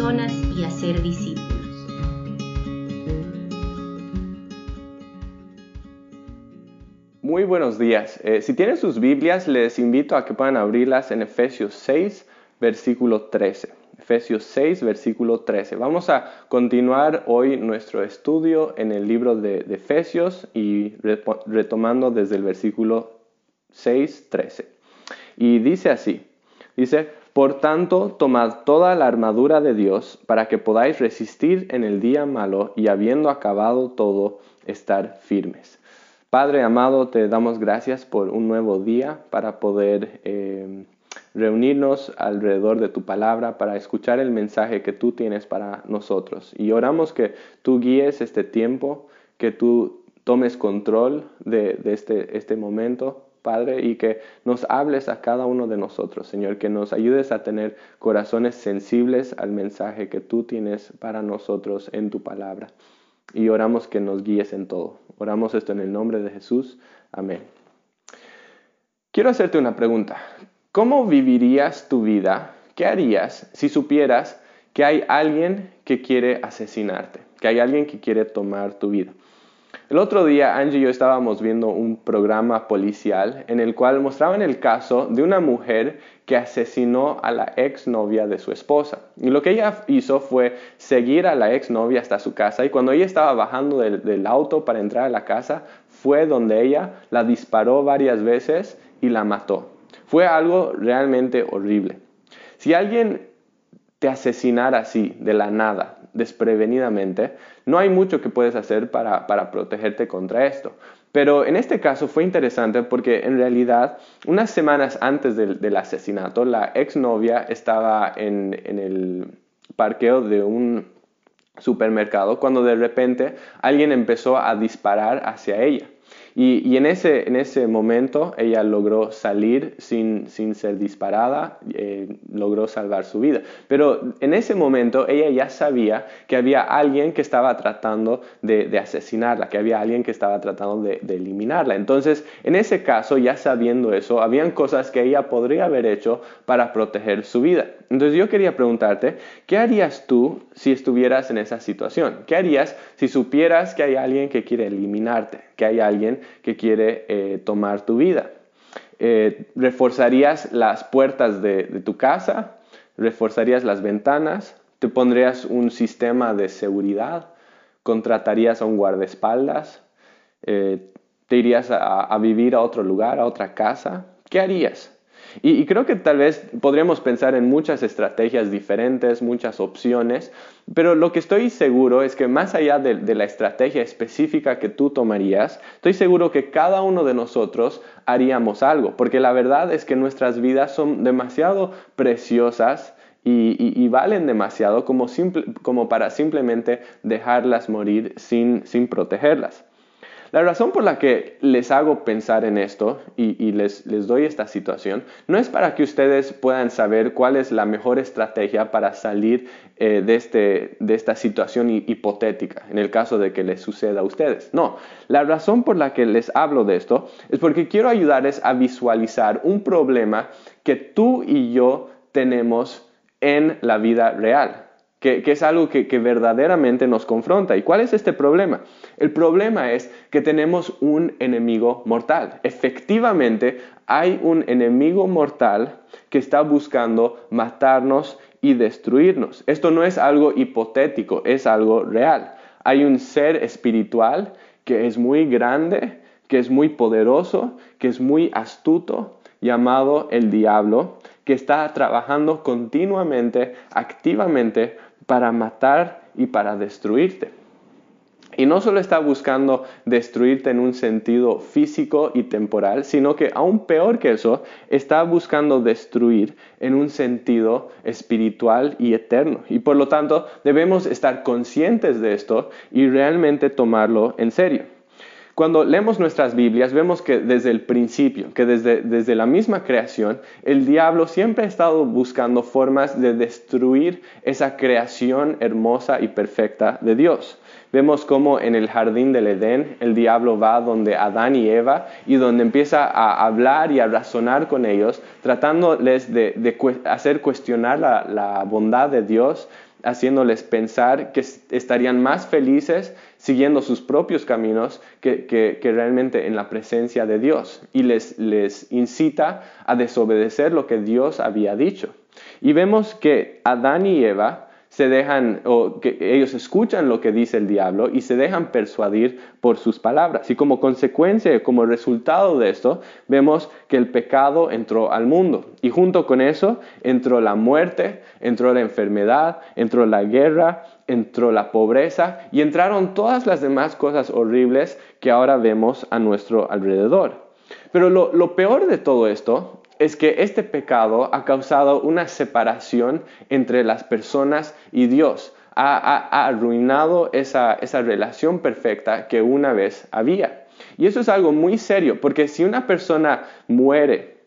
personas y hacer discípulos. Muy buenos días. Eh, si tienen sus Biblias, les invito a que puedan abrirlas en Efesios 6, versículo 13. Efesios 6, versículo 13. Vamos a continuar hoy nuestro estudio en el libro de, de Efesios y retomando desde el versículo 6, 13. Y dice así, dice, por tanto, tomad toda la armadura de Dios para que podáis resistir en el día malo y habiendo acabado todo, estar firmes. Padre amado, te damos gracias por un nuevo día para poder eh, reunirnos alrededor de tu palabra, para escuchar el mensaje que tú tienes para nosotros. Y oramos que tú guíes este tiempo, que tú tomes control de, este, este momento, Padre, y que nos hables a cada uno de nosotros, Señor, que nos ayudes a tener corazones sensibles al mensaje que tú tienes para nosotros en tu palabra. Y oramos que nos guíes en todo. Oramos esto en el nombre de Jesús. Amén. Quiero hacerte una pregunta. ¿Cómo vivirías tu vida? ¿Qué harías si supieras que hay alguien que quiere asesinarte? Que hay alguien que quiere tomar tu vida. El otro día Angie y yo estábamos viendo un programa policial en el cual mostraban el caso de una mujer que asesinó a la exnovia de su esposa. Y lo que ella hizo fue seguir a la exnovia hasta su casa y cuando ella estaba bajando del, del auto para entrar a la casa, fue donde ella la disparó varias veces y la mató. Fue algo realmente horrible. Si alguien te asesinara así, de la nada, desprevenidamente, no hay mucho que puedes hacer para, protegerte contra esto. Pero en este caso fue interesante porque en realidad unas semanas antes del, asesinato la exnovia estaba en, en el parqueo de un supermercado cuando de repente alguien empezó a disparar hacia ella. Y, en, ese, en ese momento ella logró salir sin, sin ser disparada, eh, logró salvar su vida. Pero en ese momento ella ya sabía que había alguien que estaba tratando de, asesinarla, que había alguien que estaba tratando de, de, eliminarla. Entonces, en ese caso, ya sabiendo eso, habían cosas que ella podría haber hecho para proteger su vida. Entonces yo quería preguntarte, ¿qué harías tú si estuvieras en esa situación? ¿Qué harías si supieras que hay alguien que quiere eliminarte, que hay alguien que quiere eh, tomar tu vida? Eh, ¿Reforzarías las puertas de, tu casa? ¿Reforzarías las ventanas? ¿Te pondrías un sistema de seguridad? ¿Contratarías a un guardaespaldas? Eh, ¿Te irías a vivir a otro lugar, a otra casa? ¿Qué harías? Y, creo que tal vez podríamos pensar en muchas estrategias diferentes, muchas opciones, pero lo que estoy seguro es que más allá de, la estrategia específica que tú tomarías, estoy seguro que cada uno de nosotros haríamos algo, porque la verdad es que nuestras vidas son demasiado preciosas y, valen demasiado como, para simplemente dejarlas morir sin protegerlas. La razón por la que les hago pensar en esto y, les, doy esta situación no es para que ustedes puedan saber cuál es la mejor estrategia para salir eh, de, este, de esta situación hipotética, en el caso de que les suceda a ustedes. No, la razón por la que les hablo de esto es porque quiero ayudarles a visualizar un problema que tú y yo tenemos en la vida real que, es algo que, verdaderamente nos confronta. ¿Y cuál es este problema? El problema es que tenemos un enemigo mortal. Efectivamente, hay un enemigo mortal que está buscando matarnos y destruirnos. Esto no es algo hipotético, es algo real. Hay un ser espiritual que es muy grande, que es muy poderoso, que es muy astuto, llamado el diablo, que está trabajando continuamente, activamente, para matar y para destruirte. Y no solo está buscando destruirte en un sentido físico y temporal, sino que aún peor que eso, está buscando destruir en un sentido espiritual y eterno. Y por lo tanto debemos estar conscientes de esto y realmente tomarlo en serio. Cuando leemos nuestras Biblias vemos que desde el principio, que desde, desde la misma creación, el diablo siempre ha estado buscando formas de destruir esa creación hermosa y perfecta de Dios. Vemos como en el jardín del Edén el diablo va donde Adán y Eva y donde empieza a hablar y a razonar con ellos, tratándoles de, hacer cuestionar la, la bondad de Dios, haciéndoles pensar que estarían más felices siguiendo sus propios caminos que, realmente en la presencia de Dios y les, les incita a desobedecer lo que Dios había dicho. Y vemos que Adán y Eva se dejan, o que ellos escuchan lo que dice el diablo y se dejan persuadir por sus palabras. Y como consecuencia, como resultado de esto, vemos que el pecado entró al mundo. Y junto con eso entró la muerte, entró la enfermedad, entró la guerra, entró la pobreza y entraron todas las demás cosas horribles que ahora vemos a nuestro alrededor. Pero lo, lo peor de todo esto es que este pecado ha causado una separación entre las personas y Dios. Ha, arruinado esa, esa relación perfecta que una vez había. Y eso es algo muy serio, porque si una persona muere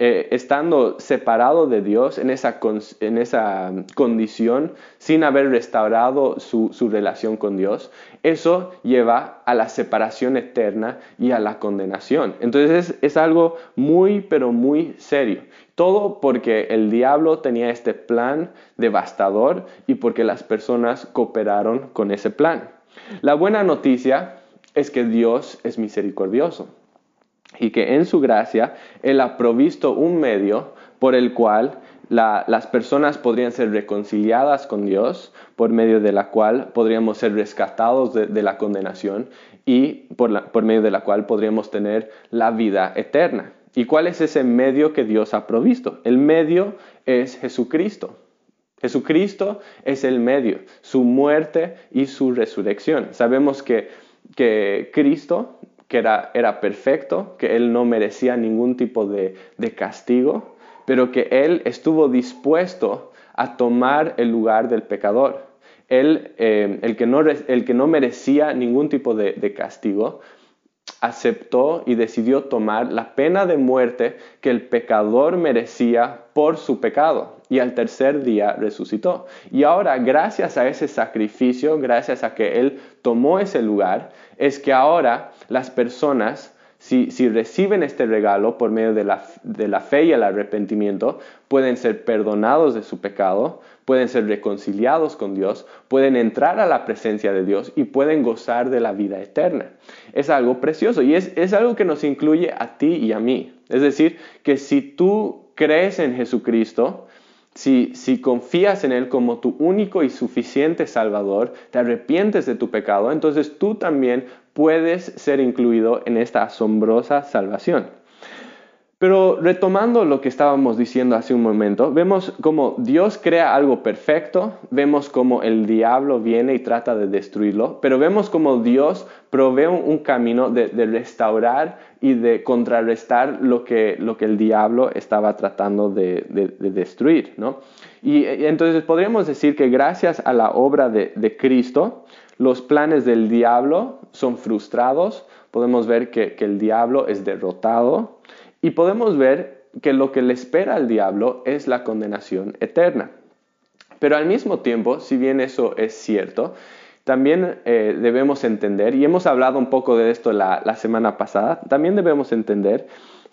eh, estando separado de Dios en esa, en esa condición, sin haber restaurado su, relación con Dios, eso lleva a la separación eterna y a la condenación. Entonces es, es algo muy, pero muy serio. Todo porque el diablo tenía este plan devastador y porque las personas cooperaron con ese plan. La buena noticia es que Dios es misericordioso y que en su gracia Él ha provisto un medio por el cual las personas podrían ser reconciliadas con Dios, por medio de la cual podríamos ser rescatados de, la condenación y por, por medio de la cual podríamos tener la vida eterna. ¿Y cuál es ese medio que Dios ha provisto? El medio es Jesucristo. Jesucristo es el medio, su muerte y su resurrección. Sabemos que, que Cristo que era, era perfecto, que él no merecía ningún tipo de, castigo, pero que él estuvo dispuesto a tomar el lugar del pecador. Él, eh, el, que no, el, que no, merecía ningún tipo de, de, castigo, aceptó y decidió tomar la pena de muerte que el pecador merecía por su pecado. Y al tercer día resucitó. Y ahora, gracias a ese sacrificio, gracias a que Él tomó ese lugar, es que ahora las personas, si, reciben este regalo por medio de la, de la fe y el arrepentimiento, pueden ser perdonados de su pecado, pueden ser reconciliados con Dios, pueden entrar a la presencia de Dios y pueden gozar de la vida eterna. Es algo precioso y es, es algo que nos incluye a ti y a mí. Es decir, que si tú crees en Jesucristo, si, confías en Él como tu único y suficiente Salvador, te arrepientes de tu pecado, entonces tú también puedes ser incluido en esta asombrosa salvación. Pero retomando lo que estábamos diciendo hace un momento, vemos cómo Dios crea algo perfecto, vemos cómo el diablo viene y trata de destruirlo, pero vemos cómo Dios provee un camino de, restaurar y de contrarrestar lo que, lo que, el diablo estaba tratando de, destruir. Y, entonces podríamos decir que gracias a la obra de Cristo, los planes del diablo son frustrados, podemos ver que, el diablo es derrotado y podemos ver que lo que le espera al diablo es la condenación eterna. Pero al mismo tiempo, si bien eso es cierto, también eh, debemos entender, y hemos hablado un poco de esto la, la semana pasada, también debemos entender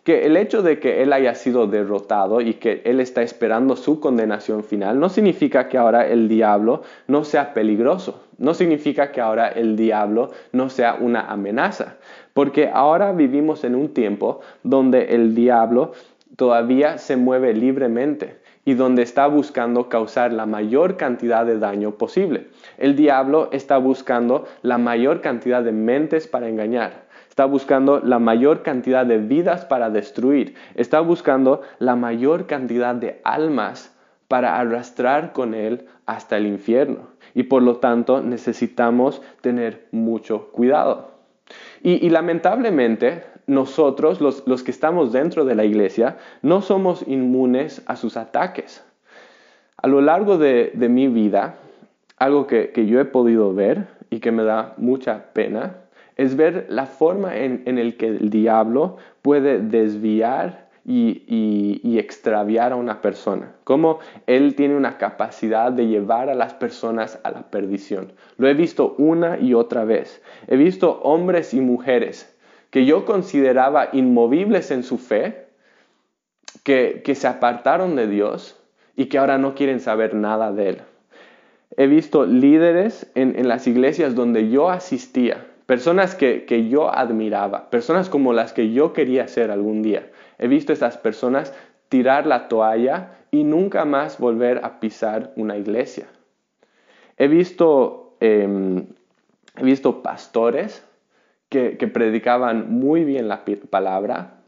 que el hecho de que él haya sido derrotado y que él está esperando su condenación final no significa que ahora el diablo no sea peligroso, no significa que ahora el diablo no sea una amenaza, porque ahora vivimos en un tiempo donde el diablo todavía se mueve libremente y donde está buscando causar la mayor cantidad de daño posible. El diablo está buscando la mayor cantidad de mentes para engañar. Está buscando la mayor cantidad de vidas para destruir. Está buscando la mayor cantidad de almas para arrastrar con él hasta el infierno. Y por lo tanto necesitamos tener mucho cuidado. Y, lamentablemente nosotros, los, que estamos dentro de la iglesia, no somos inmunes a sus ataques. A lo largo de, mi vida, algo que, yo he podido ver y que me da mucha pena, es ver la forma en, en el que el diablo puede desviar y, extraviar a una persona. Cómo él tiene una capacidad de llevar a las personas a la perdición. Lo he visto una y otra vez. He visto hombres y mujeres que yo consideraba inmovibles en su fe, que, se apartaron de Dios y que ahora no quieren saber nada de él. he visto líderes en, las iglesias donde yo asistía, personas que, yo admiraba, personas como las que yo quería ser algún día. He visto a esas personas tirar la toalla y nunca más volver a pisar una iglesia. He visto, em, he visto pastores que, predicaban muy bien la palabra,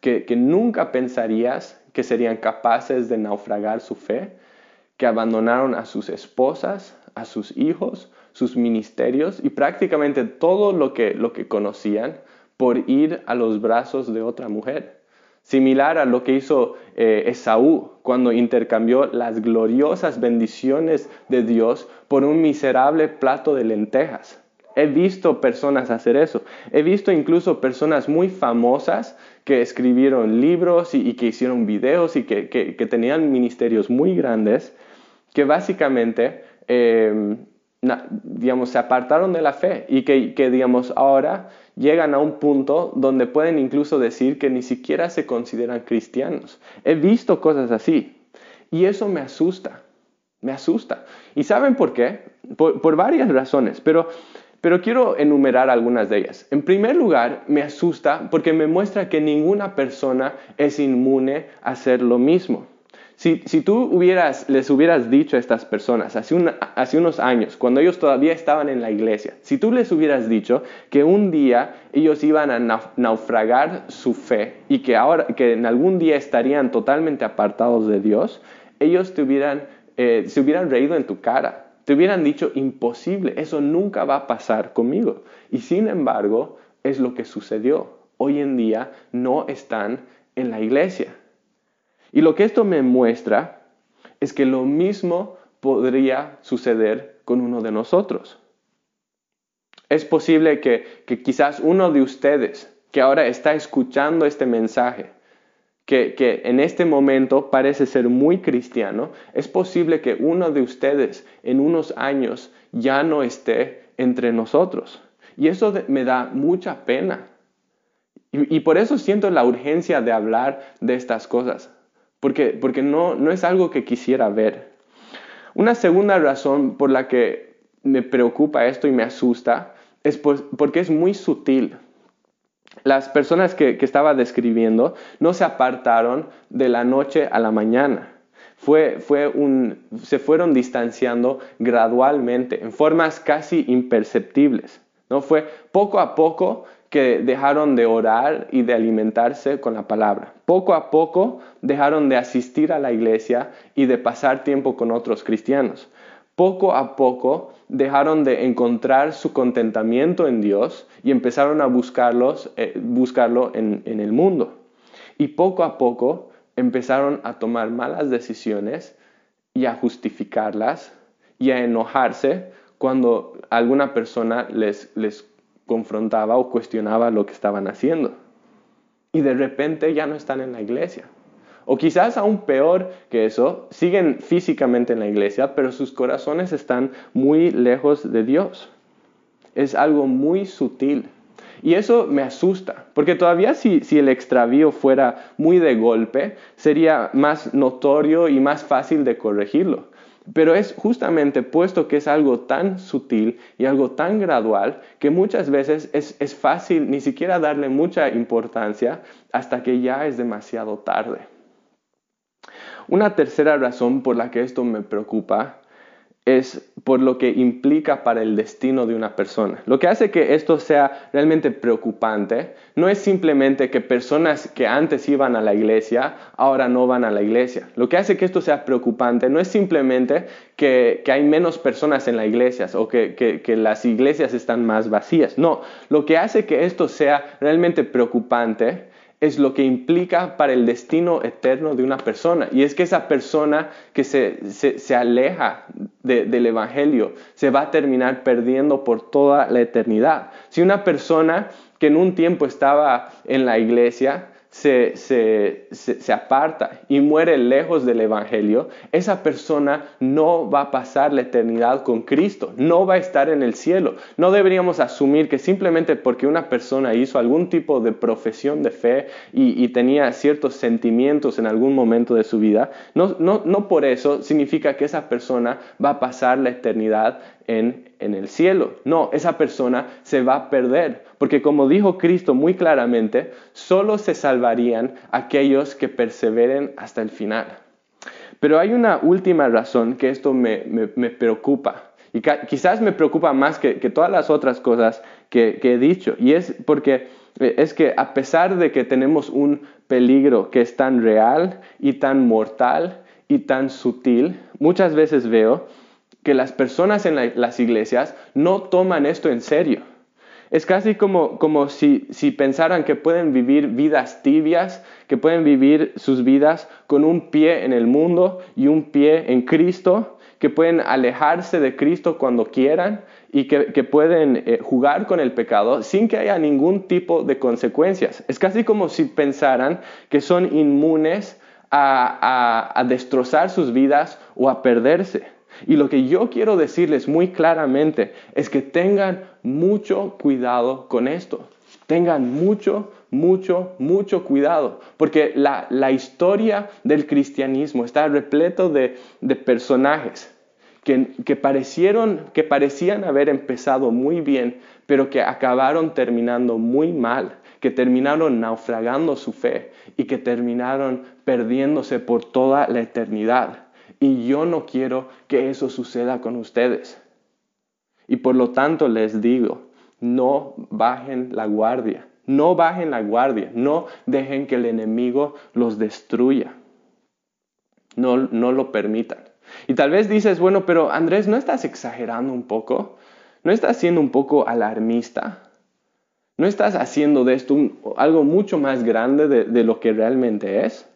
que, que nunca pensarías que serían capaces de naufragar su fe, que abandonaron a sus esposas, a sus hijos, sus ministerios y prácticamente todo lo que, lo que conocían por ir a los brazos de otra mujer. Similar a lo que hizo eh, Esaú cuando intercambió las gloriosas bendiciones de Dios por un miserable plato de lentejas. He visto personas hacer eso. He visto incluso personas muy famosas que escribieron libros y, que hicieron videos y que, tenían ministerios muy grandes que básicamente, em, digamos, se apartaron de la fe y que, que, digamos, ahora llegan a un punto donde pueden incluso decir que ni siquiera se consideran cristianos. He visto cosas así y eso me asusta, me asusta. ¿Y saben por qué? Por, varias razones, pero, pero quiero enumerar algunas de ellas. En primer lugar, me asusta porque me muestra que ninguna persona es inmune a hacer lo mismo. Si, tú hubieras, les hubieras dicho a estas personas hace, hace, unos años, cuando ellos todavía estaban en la iglesia, si tú les hubieras dicho que un día ellos iban a naufragar su fe y que, ahora, que en algún día estarían totalmente apartados de Dios, ellos te hubieran, eh, se hubieran reído en tu cara. Te hubieran dicho, imposible, eso nunca va a pasar conmigo. Y sin embargo, es lo que sucedió. Hoy en día no están en la iglesia. Y lo que esto me muestra es que lo mismo podría suceder con uno de nosotros. Es posible que, quizás uno de ustedes que ahora está escuchando este mensaje, que, que, en este momento parece ser muy cristiano, es posible que uno de ustedes en unos años ya no esté entre nosotros. Y eso me da mucha pena. y, por eso siento la urgencia de hablar de estas cosas porque, no, no es algo que quisiera ver. Una segunda razón por la que me preocupa esto y me asusta es porque es muy sutil. Las personas que, estaba describiendo no se apartaron de la noche a la mañana. Fue, fue un, se fueron distanciando gradualmente, en formas casi imperceptibles. ¿no? Fue poco a poco que dejaron de orar y de alimentarse con la palabra. Poco a poco dejaron de asistir a la iglesia y de pasar tiempo con otros cristianos. Poco a poco dejaron de encontrar su contentamiento en Dios y empezaron a buscarlos, eh, buscarlo en, en el mundo. Y poco a poco empezaron a tomar malas decisiones y a justificarlas y a enojarse cuando alguna persona les, les confrontaba o cuestionaba lo que estaban haciendo. Y de repente ya no están en la iglesia. O quizás aún peor que eso, siguen físicamente en la iglesia, pero sus corazones están muy lejos de Dios. Es algo muy sutil. Y eso me asusta, porque todavía si, si, el extravío fuera muy de golpe, sería más notorio y más fácil de corregirlo. Pero es justamente puesto que es algo tan sutil y algo tan gradual que muchas veces es, fácil ni siquiera darle mucha importancia hasta que ya es demasiado tarde. Una tercera razón por la que esto me preocupa es por lo que implica para el destino de una persona. Lo que hace que esto sea realmente preocupante no es simplemente que personas que antes iban a la iglesia ahora no van a la iglesia. Lo que hace que esto sea preocupante no es simplemente que, hay menos personas en las iglesias o que, que las iglesias están más vacías. No, lo que hace que esto sea realmente preocupante es lo que implica para el destino eterno de una persona. Y es que esa persona que se, aleja del Evangelio se va a terminar perdiendo por toda la eternidad. Si una persona que en un tiempo estaba en la iglesia se, se, aparta y muere lejos del Evangelio, esa persona no va a pasar la eternidad con Cristo, no va a estar en el cielo. No deberíamos asumir que simplemente porque una persona hizo algún tipo de profesión de fe y, tenía ciertos sentimientos en algún momento de su vida, no, no, no por eso significa que esa persona va a pasar la eternidad en, en, el cielo. No, esa persona se va a perder, porque como dijo Cristo muy claramente, solo se salvarían aquellos que perseveren hasta el final. Pero hay una última razón que esto me, me, preocupa, y quizás me preocupa más que, que todas las otras cosas que, que he dicho, y es porque eh, es que a pesar de que tenemos un peligro que es tan real y tan mortal y tan sutil, muchas veces veo que las personas en las iglesias no toman esto en serio. Es casi como, como si, si, pensaran que pueden vivir vidas tibias, que pueden vivir sus vidas con un pie en el mundo y un pie en Cristo, que pueden alejarse de Cristo cuando quieran y que, que pueden eh, jugar con el pecado sin que haya ningún tipo de consecuencias. Es casi como si pensaran que son inmunes a, a, a destrozar sus vidas o a perderse. Y lo que yo quiero decirles muy claramente es que tengan mucho cuidado con esto. Tengan mucho, mucho, mucho cuidado, porque la, historia del cristianismo está repleto de, personajes que, que, parecieron, que parecían haber empezado muy bien, pero que acabaron terminando muy mal, que terminaron naufragando su fe y que terminaron perdiéndose por toda la eternidad. Y yo no quiero que eso suceda con ustedes. Y por lo tanto les digo, no bajen la guardia, no bajen la guardia, no dejen que el enemigo los destruya. No, no lo permitan. Y tal vez dices, bueno, pero Andrés, ¿no estás exagerando un poco? ¿No estás siendo un poco alarmista? ¿No estás haciendo de esto algo mucho más grande de lo que realmente es?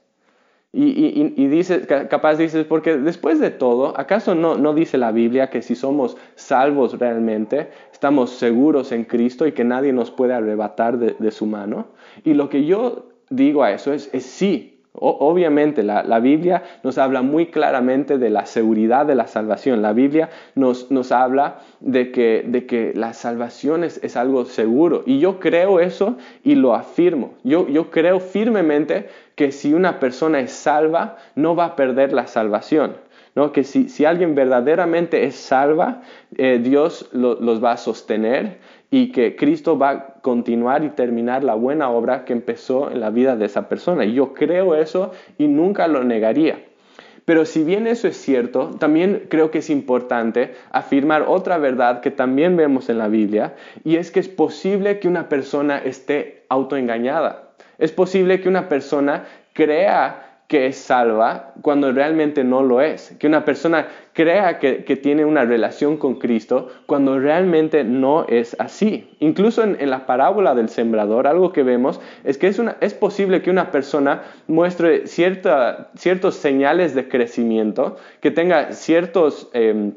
Y, dices, capaz dices, porque después de todo, ¿acaso no, no dice la Biblia que si somos salvos realmente, estamos seguros en Cristo y que nadie nos puede arrebatar de, de su mano? Y lo que yo digo a eso es, es sí, Obviamente la, Biblia nos habla muy claramente de la seguridad de la salvación. La Biblia nos, nos habla de que, de que, la salvación es, algo seguro. Y yo creo eso y lo afirmo. Yo, yo creo firmemente que si una persona es salva, no va a perder la salvación. ¿no? Que si, si alguien verdaderamente es salva, eh, Dios los va a sostener y que Cristo va continuar y terminar la buena obra que empezó en la vida de esa persona. Y yo creo eso y nunca lo negaría. Pero si bien eso es cierto, también creo que es importante afirmar otra verdad que también vemos en la Biblia, y es que es posible que una persona esté autoengañada. Es posible que una persona crea que es salva cuando realmente no lo es. Que una persona crea que, tiene una relación con Cristo cuando realmente no es así. Incluso en, la parábola del sembrador, algo que vemos es que es, una, es posible que una persona muestre cierta, ciertos señales de crecimiento, que tenga ciertos... Em,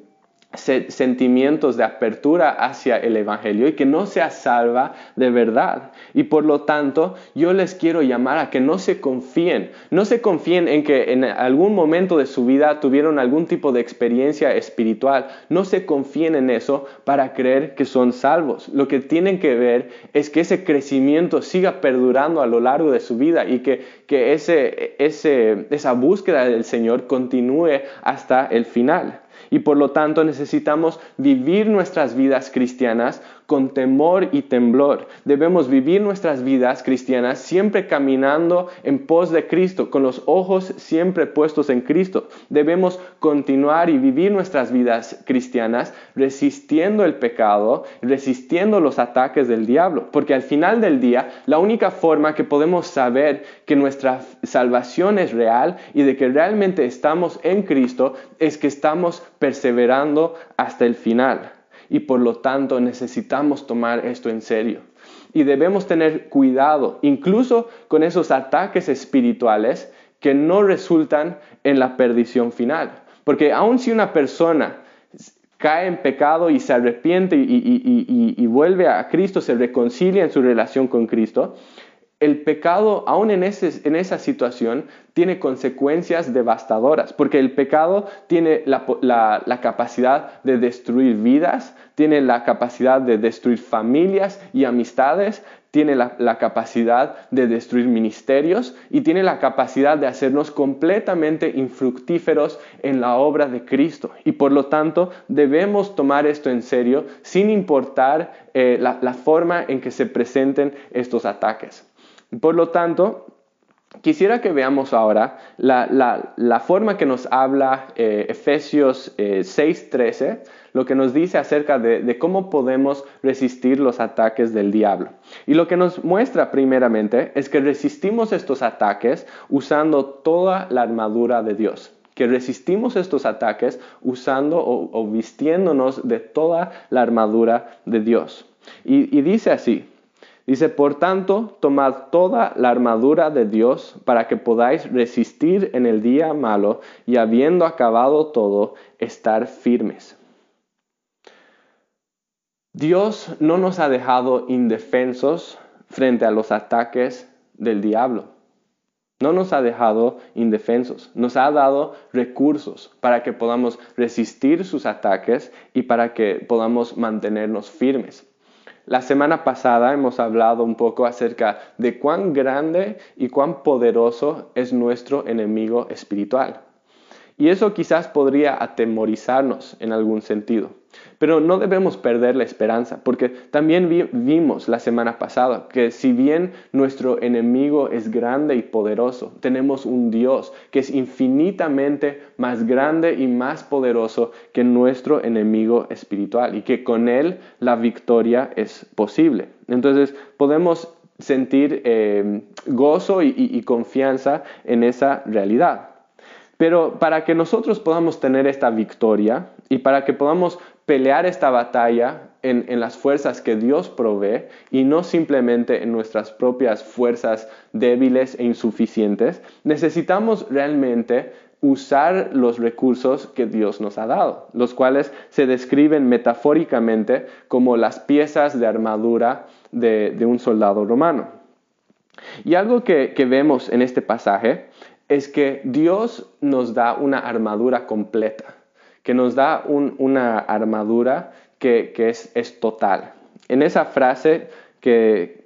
sentimientos de apertura hacia el Evangelio y que no sea salva de verdad. Y por lo tanto, yo les quiero llamar a que no se confíen, no se confíen en que en algún momento de su vida tuvieron algún tipo de experiencia espiritual, no se confíen en eso para creer que son salvos. Lo que tienen que ver es que ese crecimiento siga perdurando a lo largo de su vida y que, que ese, ese, esa búsqueda del Señor continúe hasta el final y por lo tanto necesitamos vivir nuestras vidas cristianas con temor y temblor. Debemos vivir nuestras vidas cristianas siempre caminando en pos de Cristo, con los ojos siempre puestos en Cristo. Debemos continuar y vivir nuestras vidas cristianas resistiendo el pecado, resistiendo los ataques del diablo, porque al final del día la única forma que podemos saber que nuestra salvación es real y de que realmente estamos en Cristo es que estamos perseverando hasta el final y por lo tanto necesitamos tomar esto en serio. Y debemos tener cuidado, incluso con esos ataques espirituales que no resultan en la perdición final. Porque aun si una persona cae en pecado y se arrepiente y, vuelve a Cristo, se reconcilia en su relación con Cristo, el pecado, aún en, esa situación, tiene consecuencias devastadoras, porque el pecado tiene la, capacidad de destruir vidas, tiene la capacidad de destruir familias y amistades, tiene la, capacidad de destruir ministerios y tiene la capacidad de hacernos completamente infructíferos en la obra de Cristo. Y por lo tanto debemos tomar esto en serio sin importar eh, la forma en que se presenten estos ataques. Por lo tanto, quisiera que veamos ahora la, forma que nos habla eh, Efesios 6:13, eh, lo que nos dice acerca de, cómo podemos resistir los ataques del diablo. Y lo que nos muestra primeramente es que resistimos estos ataques usando toda la armadura de Dios que resistimos estos ataques usando o, vistiéndonos de toda la armadura de Dios. y dice así, Dice, por tanto, tomad toda la armadura de Dios para que podáis resistir en el día malo y habiendo acabado todo, estar firmes. Dios no nos ha dejado indefensos frente a los ataques del diablo. No nos ha dejado indefensos, nos ha dado recursos para que podamos resistir sus ataques y para que podamos mantenernos firmes. La semana pasada hemos hablado un poco acerca de cuán grande y cuán poderoso es nuestro enemigo espiritual. Y eso quizás podría atemorizarnos en algún sentido. Pero no debemos perder la esperanza, porque también vimos la semana pasada que si bien nuestro enemigo es grande y poderoso, tenemos un Dios que es infinitamente más grande y más poderoso que nuestro enemigo espiritual y que con él la victoria es posible. Entonces podemos sentir eh, gozo y confianza en esa realidad. Pero para que nosotros podamos tener esta victoria y para que podamos pelear esta batalla en, las fuerzas que Dios provee y no simplemente en nuestras propias fuerzas débiles e insuficientes, necesitamos realmente usar los recursos que Dios nos ha dado, los cuales se describen metafóricamente como las piezas de armadura de, un soldado romano. Y algo que vemos en este pasaje es que Dios nos da una armadura completa, que nos da una armadura que, es, total. En esa frase que,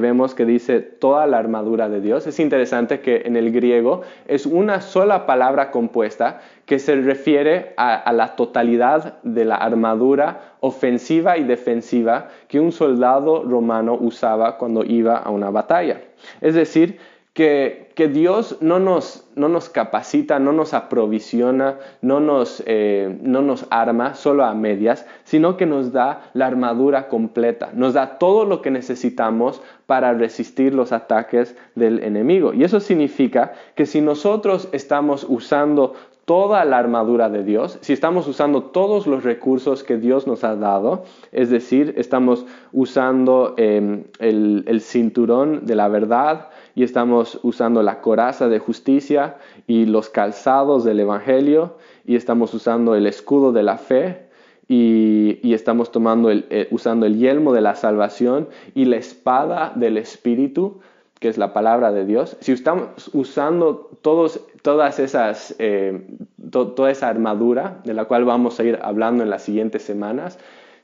vemos que dice toda la armadura de Dios. Es interesante que en el griego es una sola palabra compuesta que se refiere a, a, la totalidad de la armadura ofensiva y defensiva que un soldado romano usaba cuando iba a una batalla. Es decir, que, Dios no nos, no nos, capacita, no nos aprovisiona, no nos, eh, no nos arma solo a medias, sino que nos da la armadura completa, nos da todo lo que necesitamos para resistir los ataques del enemigo. Y eso significa que si nosotros estamos usando toda la armadura de Dios, si estamos usando todos los recursos que Dios nos ha dado, es decir, estamos usando em, el, el cinturón de la verdad, y estamos usando la coraza de justicia y los calzados del Evangelio y estamos usando el escudo de la fe y, estamos tomando el, eh, usando el yelmo de la salvación y la espada del Espíritu, que es la palabra de Dios. Si estamos usando todos, todas esas, eh, toda esa armadura de la cual vamos a ir hablando en las siguientes semanas,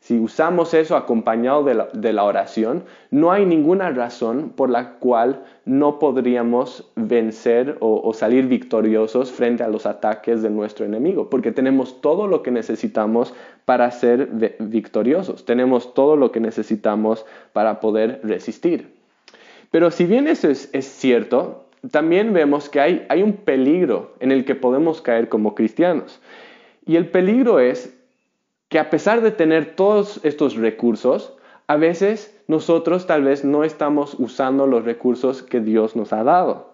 si usamos eso acompañado de la, oración, no hay ninguna razón por la cual no podríamos vencer o, salir victoriosos frente a los ataques de nuestro enemigo, porque tenemos todo lo que necesitamos para ser victoriosos, tenemos todo lo que necesitamos para poder resistir. Pero si bien eso es, cierto, también vemos que hay, un peligro en el que podemos caer como cristianos. Y el peligro es que a pesar de tener todos estos recursos, a veces nosotros tal vez no estamos usando los recursos que Dios nos ha dado.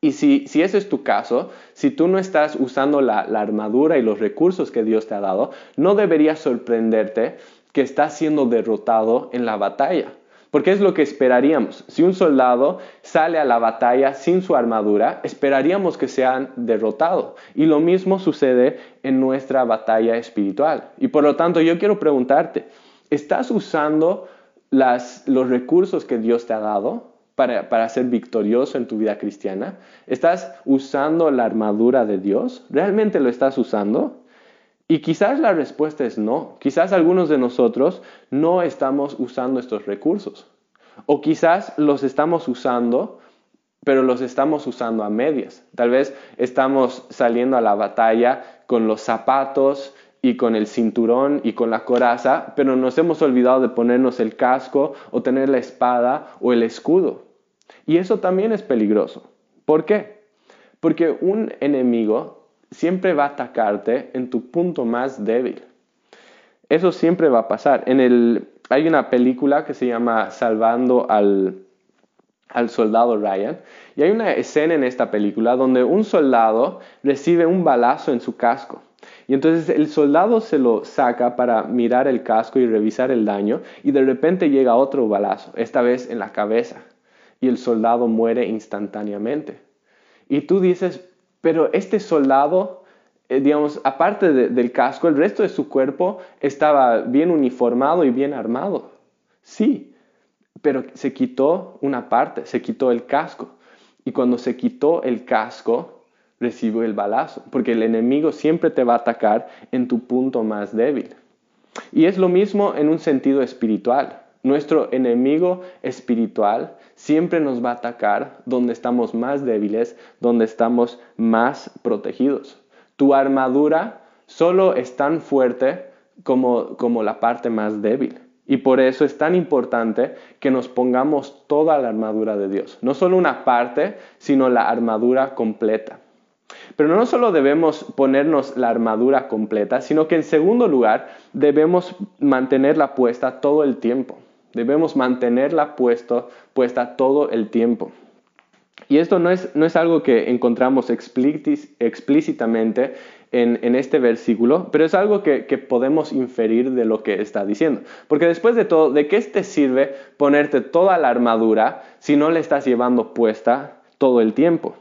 Y si, si ese es tu caso, si tú no estás usando la, la armadura y los recursos que Dios te ha dado, no debería sorprenderte que estás siendo derrotado en la batalla. Porque es lo que esperaríamos. Si un soldado sale a la batalla sin su armadura, esperaríamos que sean derrotado. Y lo mismo sucede en nuestra batalla espiritual. Y por lo tanto yo quiero preguntarte, ¿estás usando los recursos que Dios te ha dado? para, para, ser victorioso en tu vida cristiana? ¿Estás usando la armadura de Dios? ¿Realmente lo estás usando? Y quizás la respuesta es no. Quizás algunos de nosotros no estamos usando estos recursos. O quizás los estamos usando, pero los estamos usando a medias. Tal vez estamos saliendo a la batalla con los zapatos y con el cinturón y con la coraza, pero nos hemos olvidado de ponernos el casco o tener la espada o el escudo. Y eso también es peligroso. ¿Por qué? Porque un enemigo siempre va a atacarte en tu punto más débil. Eso siempre va a pasar. En el, hay una película que se llama Salvando al, al soldado Ryan. Y hay una escena en esta película donde un soldado recibe un balazo en su casco. Y entonces el soldado se lo saca para mirar el casco y revisar el daño y de repente llega otro balazo, esta vez en la cabeza. Y el soldado muere instantáneamente. Y tú dices, pero este soldado, eh, digamos, aparte del casco, el resto de su cuerpo estaba bien uniformado y bien armado. Sí, pero se quitó una parte, se quitó el casco. Y cuando se quitó el casco, recibió el balazo, porque el enemigo siempre te va a atacar en tu punto más débil. Y es lo mismo en un sentido espiritual. Nuestro enemigo espiritual siempre nos va a atacar donde estamos más débiles, donde estamos más protegidos. Tu armadura solo es tan fuerte como, como la parte más débil. Y por eso es tan importante que nos pongamos toda la armadura de Dios. No solo una parte, sino la armadura completa. Pero no solo debemos ponernos la armadura completa, sino que en segundo lugar debemos mantenerla puesta todo el tiempo. Debemos mantenerla puesto, puesta todo el tiempo. Y esto no es, no es algo que encontramos explícitamente en, en, este versículo, pero es algo que, que, podemos inferir de lo que está diciendo. Porque después de todo, ¿de qué te sirve ponerte toda la armadura si no le estás llevando puesta todo el tiempo?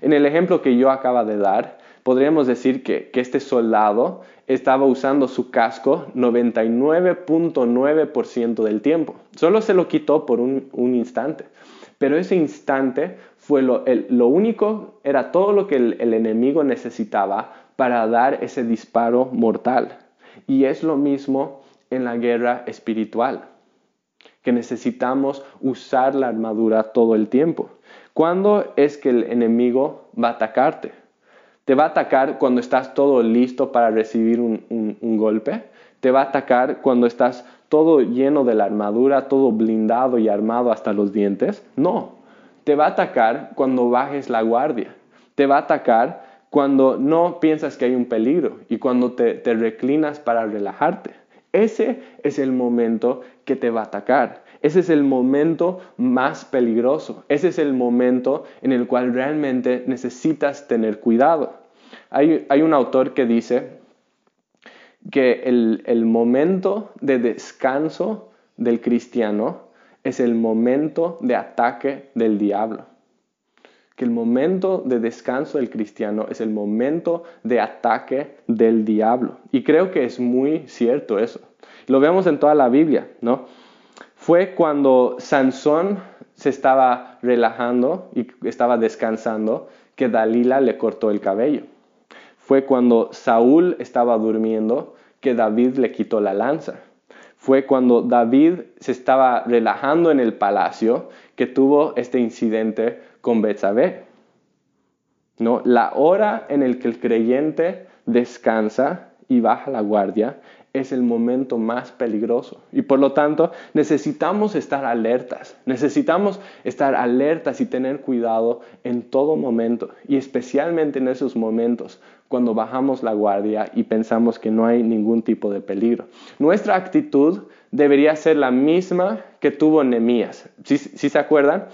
En el ejemplo que yo acaba de dar, podríamos decir que, que este soldado estaba usando su casco 99.9% del tiempo. Solo se lo quitó por un, instante. Pero ese instante fue lo, único, era todo lo que el, enemigo necesitaba para dar ese disparo mortal. Y es lo mismo en la guerra espiritual, que necesitamos usar la armadura todo el tiempo. ¿Cuándo es que el enemigo va a atacarte? Te va a atacar cuando estás todo listo para recibir un, golpe. Te va a atacar cuando estás todo lleno de la armadura, todo blindado y armado hasta los dientes. No, te va a atacar cuando bajes la guardia. Te va a atacar cuando no piensas que hay un peligro y cuando te, te, reclinas para relajarte. Ese es el momento que te va a atacar. Ese es el momento más peligroso. Ese es el momento en el cual realmente necesitas tener cuidado. Hay, un autor que dice que el, momento de descanso del cristiano es el momento de ataque del diablo. Que el momento de descanso del cristiano es el momento de ataque del diablo. Y creo que es muy cierto eso. Lo vemos en toda la Biblia, ¿no? Fue cuando Sansón se estaba relajando y estaba descansando que Dalila le cortó el cabello fue cuando Saúl estaba durmiendo que David le quitó la lanza. Fue cuando David se estaba relajando en el palacio que tuvo este incidente con Betsabé. ¿No? La hora en el que el creyente descansa y baja la guardia es el momento más peligroso. Y por lo tanto necesitamos estar alertas, necesitamos estar alertas y tener cuidado en todo momento y especialmente en esos momentos cuando bajamos la guardia y pensamos que no hay ningún tipo de peligro. Nuestra actitud debería ser la misma que tuvo Nemías. Si se acuerdan?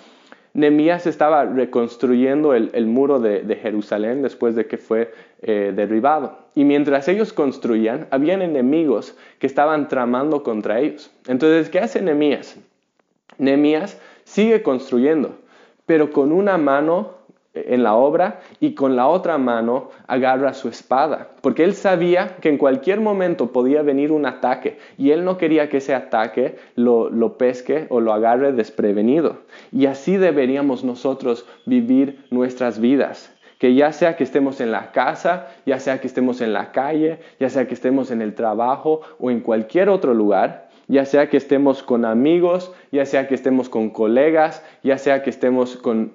Nemías estaba reconstruyendo el, muro de, Jerusalén después de que fue eh, derribado. Y mientras ellos construían, habían enemigos que estaban tramando contra ellos. Entonces, ¿qué hace Nemías? Nemías sigue construyendo, pero con una mano en la obra y con la otra mano agarra su espada, porque él sabía que en cualquier momento podía venir un ataque y él no quería que ese ataque lo, lo pesque o lo agarre desprevenido. Y así deberíamos nosotros vivir nuestras vidas que ya sea que estemos en la casa, ya sea que estemos en la calle, ya sea que estemos en el trabajo o en cualquier otro lugar, ya sea que estemos con amigos, ya sea que estemos con colegas, ya sea que estemos con,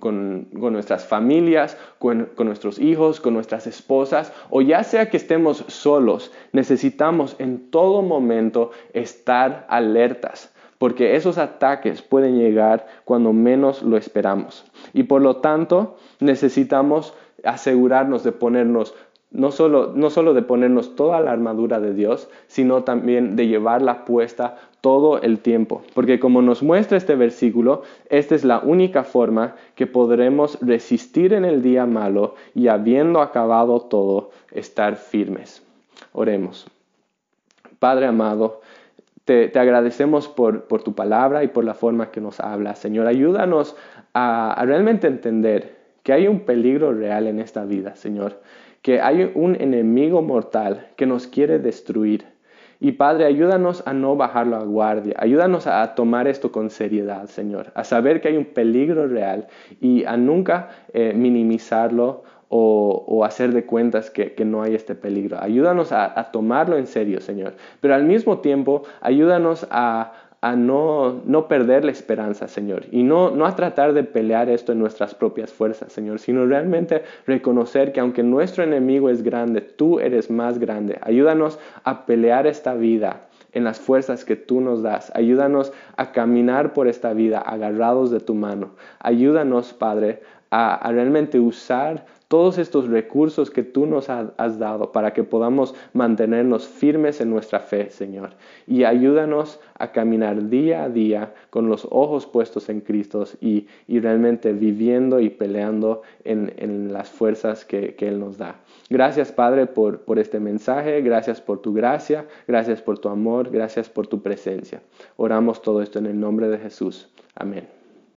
nuestras familias, con, nuestros hijos, con nuestras esposas, o ya sea que estemos solos, necesitamos en todo momento estar alertas, porque esos ataques pueden llegar cuando menos lo esperamos. Y por lo tanto, necesitamos asegurarnos de ponernos no solo, no solo de ponernos toda la armadura de Dios, sino también de llevarla puesta todo el tiempo. Porque como nos muestra este versículo, esta es la única forma que podremos resistir en el día malo y habiendo acabado todo, estar firmes. Oremos. Padre amado, te, agradecemos por, tu palabra y por la forma que nos habla. Señor, ayúdanos a realmente entender que hay un peligro real en esta vida, Señor que hay un enemigo mortal que nos quiere destruir. Y Padre, ayúdanos a no bajarlo a guardia, ayúdanos a tomar esto con seriedad, Señor, a saber que hay un peligro real y a nunca eh, minimizarlo o, hacer de cuentas que, no hay este peligro. Ayúdanos a tomarlo en serio, Señor, pero al mismo tiempo ayúdanos a, a no, no perder la esperanza, Señor, y no, no a tratar de pelear esto en nuestras propias fuerzas, Señor, sino realmente reconocer que aunque nuestro enemigo es grande, tú eres más grande. Ayúdanos a pelear esta vida en las fuerzas que tú nos das. Ayúdanos a caminar por esta vida agarrados de tu mano. Ayúdanos, Padre, a, a realmente usar todos estos recursos que tú nos has dado para que podamos mantenernos firmes en nuestra fe, Señor. Y ayúdanos a caminar día a día con los ojos puestos en Cristo y, realmente viviendo y peleando en, las fuerzas que, Él nos da. Gracias, Padre, por, por este mensaje. Gracias por tu gracia. Gracias por tu amor. Gracias por tu presencia. Oramos todo esto en el nombre de Jesús. Amén.